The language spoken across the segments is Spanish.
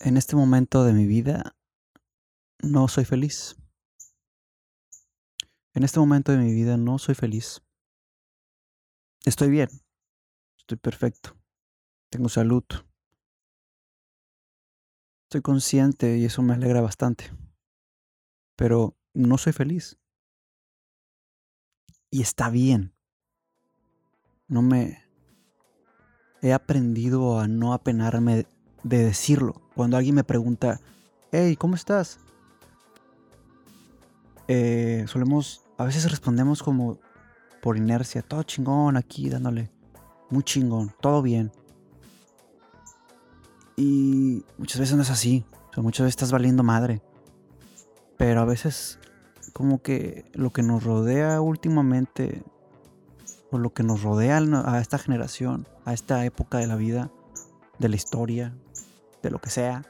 En este momento de mi vida no soy feliz. En este momento de mi vida no soy feliz. Estoy bien. Estoy perfecto. Tengo salud. Estoy consciente y eso me alegra bastante. Pero no soy feliz. Y está bien. No me... He aprendido a no apenarme de decirlo. Cuando alguien me pregunta, hey, ¿cómo estás? Eh, solemos, a veces respondemos como por inercia, todo chingón aquí, dándole, muy chingón, todo bien. Y muchas veces no es así, o muchas veces estás valiendo madre. Pero a veces como que lo que nos rodea últimamente, o lo que nos rodea a esta generación, a esta época de la vida, de la historia, de lo que sea.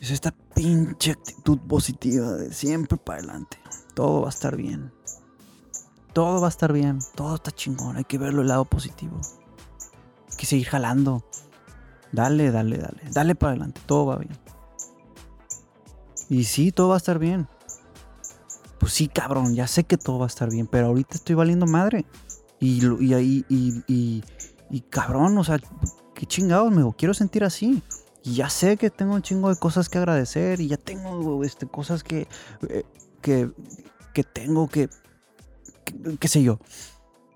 Es esta pinche actitud positiva de siempre para adelante. Todo va a estar bien. Todo va a estar bien. Todo está chingón. Hay que verlo el lado positivo. Hay que seguir jalando. Dale, dale, dale. Dale para adelante. Todo va bien. Y sí, todo va a estar bien. Pues sí, cabrón. Ya sé que todo va a estar bien. Pero ahorita estoy valiendo madre. Y, y, y, y, y, y cabrón, o sea, qué chingados, me quiero sentir así. Y ya sé que tengo un chingo de cosas que agradecer y ya tengo este, cosas que, eh, que, que tengo que, qué sé yo.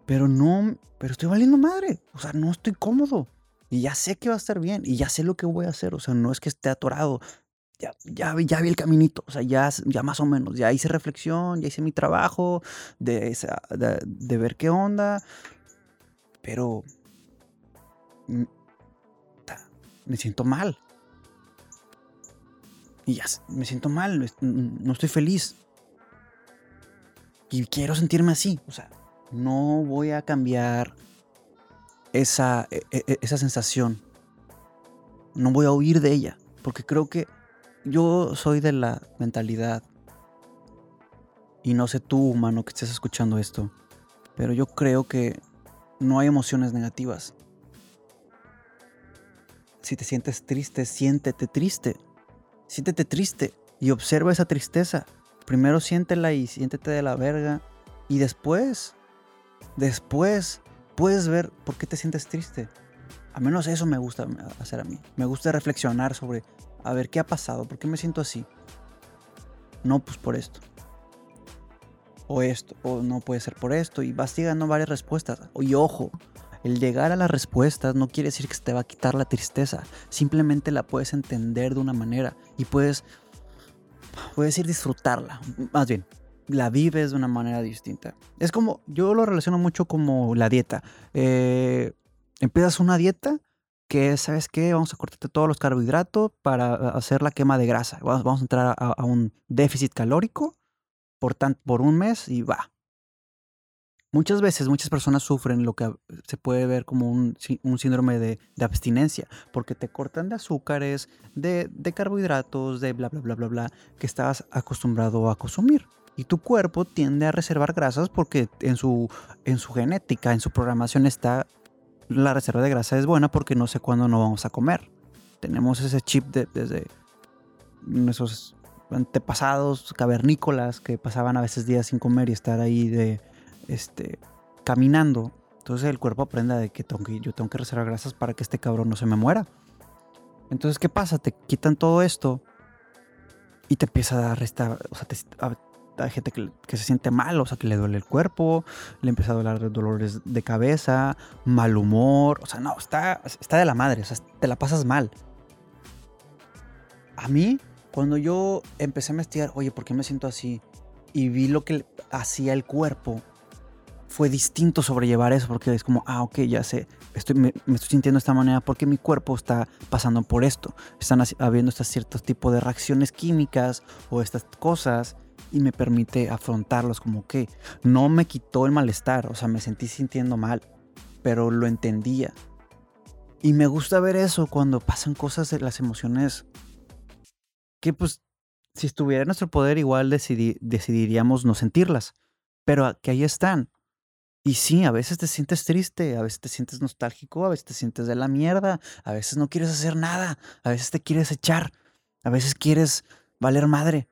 Pero no, pero estoy valiendo madre. O sea, no estoy cómodo. Y ya sé que va a estar bien. Y ya sé lo que voy a hacer. O sea, no es que esté atorado. Ya, ya, ya vi el caminito. O sea, ya, ya más o menos. Ya hice reflexión, ya hice mi trabajo de, esa, de, de ver qué onda. Pero me siento mal. Y ya, me siento mal, no estoy feliz. Y quiero sentirme así. O sea, no voy a cambiar esa, e, e, e, esa sensación. No voy a huir de ella. Porque creo que yo soy de la mentalidad. Y no sé tú, humano, que estés escuchando esto. Pero yo creo que no hay emociones negativas. Si te sientes triste, siéntete triste. Siéntete triste y observa esa tristeza. Primero siéntela y siéntete de la verga. Y después, después puedes ver por qué te sientes triste. A menos eso me gusta hacer a mí. Me gusta reflexionar sobre, a ver, ¿qué ha pasado? ¿Por qué me siento así? No, pues por esto. O esto, o no puede ser por esto. Y vas llegando varias respuestas. Y ojo, el llegar a las respuestas no quiere decir que te va a quitar la tristeza. Simplemente la puedes entender de una manera y puedes, puedes ir disfrutarla. Más bien, la vives de una manera distinta. Es como, yo lo relaciono mucho como la dieta. Eh, empiezas una dieta que, ¿sabes qué? Vamos a cortarte todos los carbohidratos para hacer la quema de grasa. Vamos, a entrar a, un déficit calórico por, por un mes y va. Muchas veces muchas personas sufren lo que se puede ver como un, síndrome de, abstinencia, porque te cortan de azúcares, de, carbohidratos, de bla, bla, bla, bla, bla, que estabas acostumbrado a consumir. Y tu cuerpo tiende a reservar grasas porque en su, en su genética, en su programación está la reserva de grasa es buena porque no sé cuándo no vamos a comer. Tenemos ese chip desde esos antepasados cavernícolas que pasaban a veces días sin comer y estar ahí de este, caminando. Entonces el cuerpo aprende de que, tengo que yo tengo que reservar grasas para que este cabrón no se me muera. Entonces, ¿qué pasa? Te quitan todo esto y te empieza a restar, o sea, hay gente que, se siente mal, o sea, que le duele el cuerpo, le empieza a doler dolores de cabeza, mal humor, o sea, no, está, está de la madre, o sea, te la pasas mal. A mí, cuando yo empecé a investigar, oye, ¿por qué me siento así? Y vi lo que hacía el cuerpo, fue distinto sobrellevar eso porque es como, ah, ok, ya sé, estoy, me, estoy sintiendo de esta manera porque mi cuerpo está pasando por esto. Están habiendo estos ciertos tipos de reacciones químicas o estas cosas y me permite afrontarlos como que no me quitó el malestar, o sea, me sentí sintiendo mal, pero lo entendía. Y me gusta ver eso cuando pasan cosas de las emociones que pues si estuviera en nuestro poder igual decidiríamos no sentirlas, pero que ahí están Y sí, a veces te sientes triste, a veces te sientes nostálgico, a veces te sientes de la mierda, a veces no quieres hacer nada, a veces te quieres echar, a veces quieres valer madre,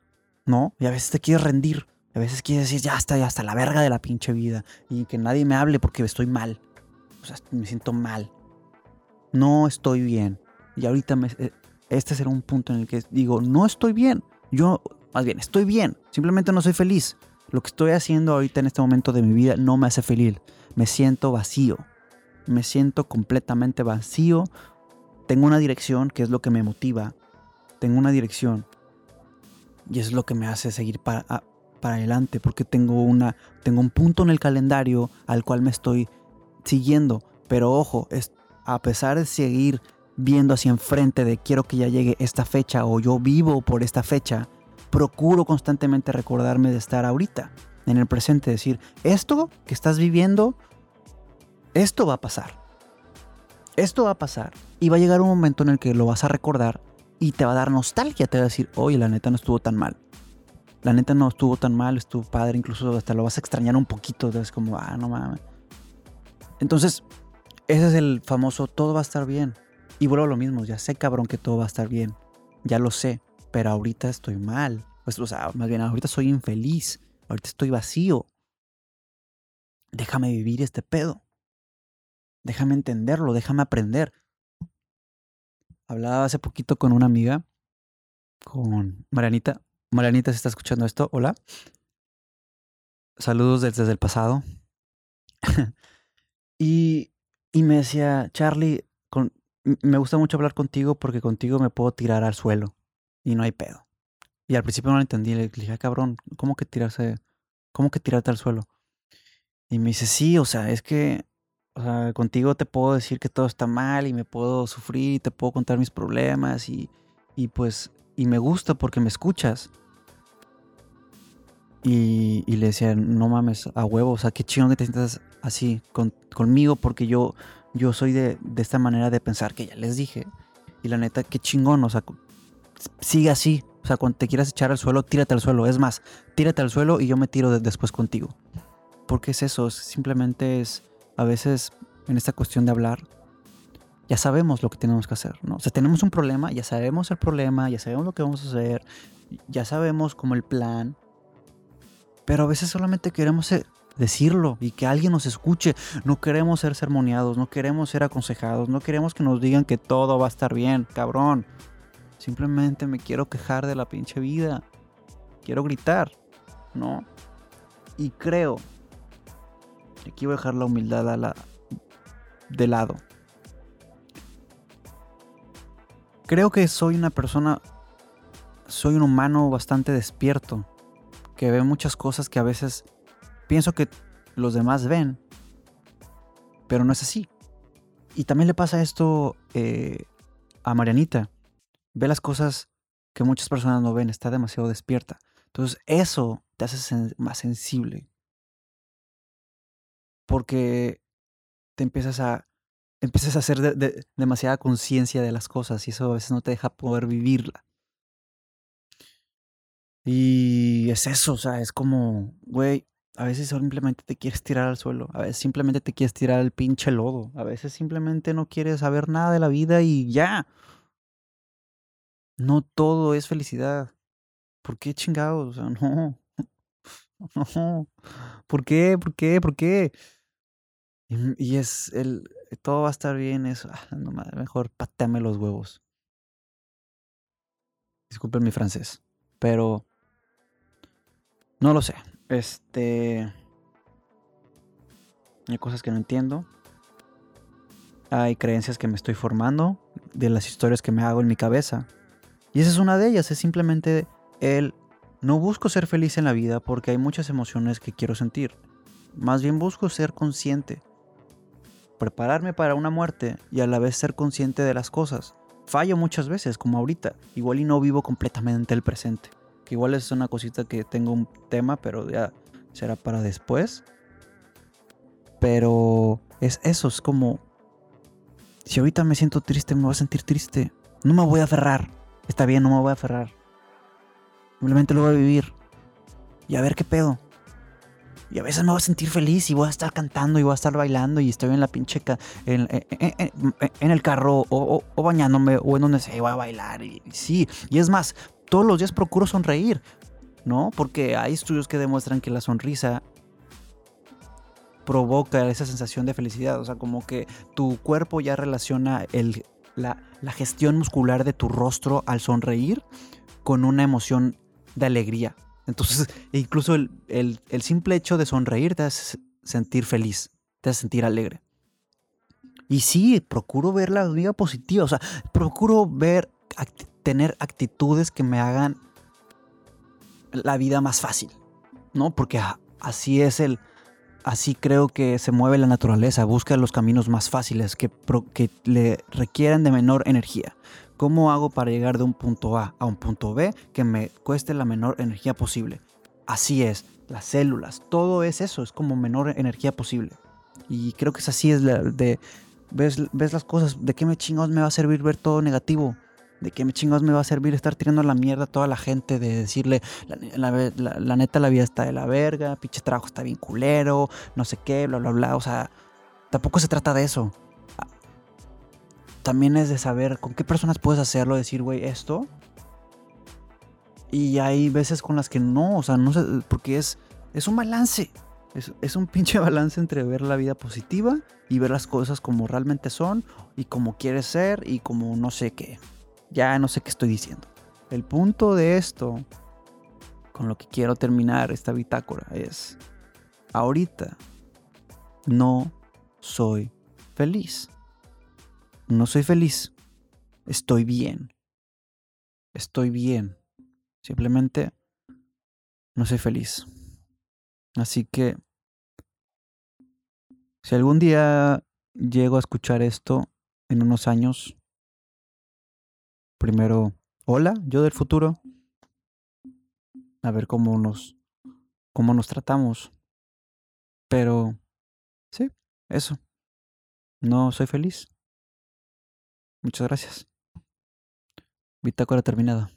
¿no? Y a veces te quieres rendir, a veces quieres decir, ya está, ya está, la verga de la pinche vida, y que nadie me hable porque estoy mal, o sea, me siento mal, no estoy bien. Y ahorita me, eh, este será un punto en el que digo, no estoy bien, yo, más bien, estoy bien, simplemente no soy feliz. Lo que estoy haciendo ahorita en este momento de mi vida no me hace feliz. Me siento vacío. Me siento completamente vacío. Tengo una dirección que es lo que me motiva. Tengo una dirección. Y es lo que me hace seguir para, para adelante. Porque tengo, una, tengo un punto en el calendario al cual me estoy siguiendo. Pero ojo, es, a pesar de seguir viendo hacia enfrente de quiero que ya llegue esta fecha o yo vivo por esta fecha, procuro constantemente recordarme de estar ahorita, en el presente, decir, esto que estás viviendo, esto va a pasar. Esto va a pasar. Y va a llegar un momento en el que lo vas a recordar y te va a dar nostalgia, te va a decir, oye, la neta no estuvo tan mal. La neta no estuvo tan mal, estuvo padre, incluso hasta lo vas a extrañar un poquito, es como, ah, no mames. Entonces, ese es el famoso todo va a estar bien. Y vuelvo a lo mismo, ya sé cabrón que todo va a estar bien. Ya lo sé pero ahorita estoy mal. Pues, o sea, más bien, ahorita soy infeliz. Ahorita estoy vacío. Déjame vivir este pedo. Déjame entenderlo, déjame aprender. Hablaba hace poquito con una amiga, con Marianita. Marianita, ¿se está escuchando esto? Hola. Saludos desde el pasado. y, y me decía, Charlie, con, me gusta mucho hablar contigo porque contigo me puedo tirar al suelo y no hay pedo. Y al principio no lo entendí, le dije, ah, cabrón, ¿cómo que tirarse, cómo que tirarte al suelo? Y me dice, sí, o sea, es que, o sea, contigo te puedo decir que todo está mal y me puedo sufrir y te puedo contar mis problemas y, y pues, y me gusta porque me escuchas. Y, y, le decía, no mames, a huevo, o sea, qué chingón que te sientas así con, conmigo porque yo, yo soy de, de esta manera de pensar que ya les dije. Y la neta, qué chingón, o sea, sigue así. O sea, cuando te quieras echar al suelo, tírate al suelo. Es más, tírate al suelo y yo me tiro después contigo. Porque es eso, simplemente es, a veces en esta cuestión de hablar, ya sabemos lo que tenemos que hacer, ¿no? O sea, tenemos un problema, ya sabemos el problema, ya sabemos lo que vamos a hacer, ya sabemos como el plan, pero a veces solamente queremos decirlo y que alguien nos escuche. No queremos ser sermoneados, no queremos ser aconsejados, no queremos que nos digan que todo va a estar bien, cabrón. Simplemente me quiero quejar de la pinche vida. Quiero gritar, ¿no? Y creo, aquí voy a dejar la humildad a la, de lado. Creo que soy una persona, soy un humano bastante despierto, que ve muchas cosas que a veces pienso que los demás ven, pero no es así. Y también le pasa esto eh, a Marianita ve las cosas que muchas personas no ven, está demasiado despierta. Entonces eso te hace más sensible. Porque te empiezas a, empiezas a hacer demasiada conciencia de las cosas y eso a veces no te deja poder vivirla. Y es eso, o sea, es como, güey, a veces simplemente te quieres tirar al suelo, a veces simplemente te quieres tirar al pinche lodo, a veces simplemente no quieres saber nada de la vida y ya. No todo es felicidad. ¿Por qué chingados? O sea, no. No. ¿Por qué? ¿Por qué? ¿Por qué? Y, es el. Todo va a estar bien, eso. Ah, no, mejor pateame los huevos. Disculpen mi francés. Pero. No lo sé. Este. Hay cosas que no entiendo. Hay creencias que me estoy formando. De las historias que me hago en mi cabeza. Y esa es una de ellas, es simplemente el no busco ser feliz en la vida porque hay muchas emociones que quiero sentir. Más bien busco ser consciente. Prepararme para una muerte y a la vez ser consciente de las cosas. Fallo muchas veces, como ahorita. Igual y no vivo completamente el presente. Que igual es una cosita que tengo un tema, pero ya será para después. Pero es eso, es como... Si ahorita me siento triste, me voy a sentir triste. No me voy a aferrar Está bien, no me voy a aferrar. Simplemente lo voy a vivir. Y a ver qué pedo. Y a veces me voy a sentir feliz y voy a estar cantando y voy a estar bailando y estoy en la pinche en, el carro o, bañándome o en donde sea, voy a bailar. Y, sí, y es más, todos los días procuro sonreír, ¿no? Porque hay estudios que demuestran que la sonrisa provoca esa sensación de felicidad. O sea, como que tu cuerpo ya relaciona el, la, gestión muscular de tu rostro al sonreír con una emoción de alegría. Entonces, incluso el, simple hecho de sonreír te hace sentir feliz, te hace sentir alegre. Y sí, procuro ver la vida positiva, o sea, procuro ver, tener actitudes que me hagan la vida más fácil, ¿no? Porque así es el, así creo que se mueve la naturaleza, busca los caminos más fáciles que, que le requieran de menor energía. ¿Cómo hago para llegar de un punto A a un punto B que me cueste la menor energía posible? Así es, las células, todo es eso, es como menor energía posible. Y creo que es así, es de, ves, ves las cosas, ¿de qué me chingados me va a servir ver todo negativo? ¿De qué me chingados me va a servir estar tirando la mierda a toda la gente? De decirle, la, neta, la vida está de la verga, pinche trabajo está bien culero, no sé qué, bla, bla, bla. O sea, tampoco se trata de eso también es de saber con qué personas puedes hacerlo, decir, güey, esto. Y hay veces con las que no, o sea, no sé, porque es, es un balance. Es, es, un pinche balance entre ver la vida positiva y ver las cosas como realmente son y como quieres ser y como no sé qué. Ya no sé qué estoy diciendo. El punto de esto, con lo que quiero terminar esta bitácora, es, ahorita no soy feliz. No soy feliz. Estoy bien. Estoy bien. Simplemente no soy feliz. Así que si algún día llego a escuchar esto en unos años, primero, hola, yo del futuro, a ver cómo nos cómo nos tratamos. Pero sí, eso. No soy feliz. Muchas gracias. Bitácora terminada.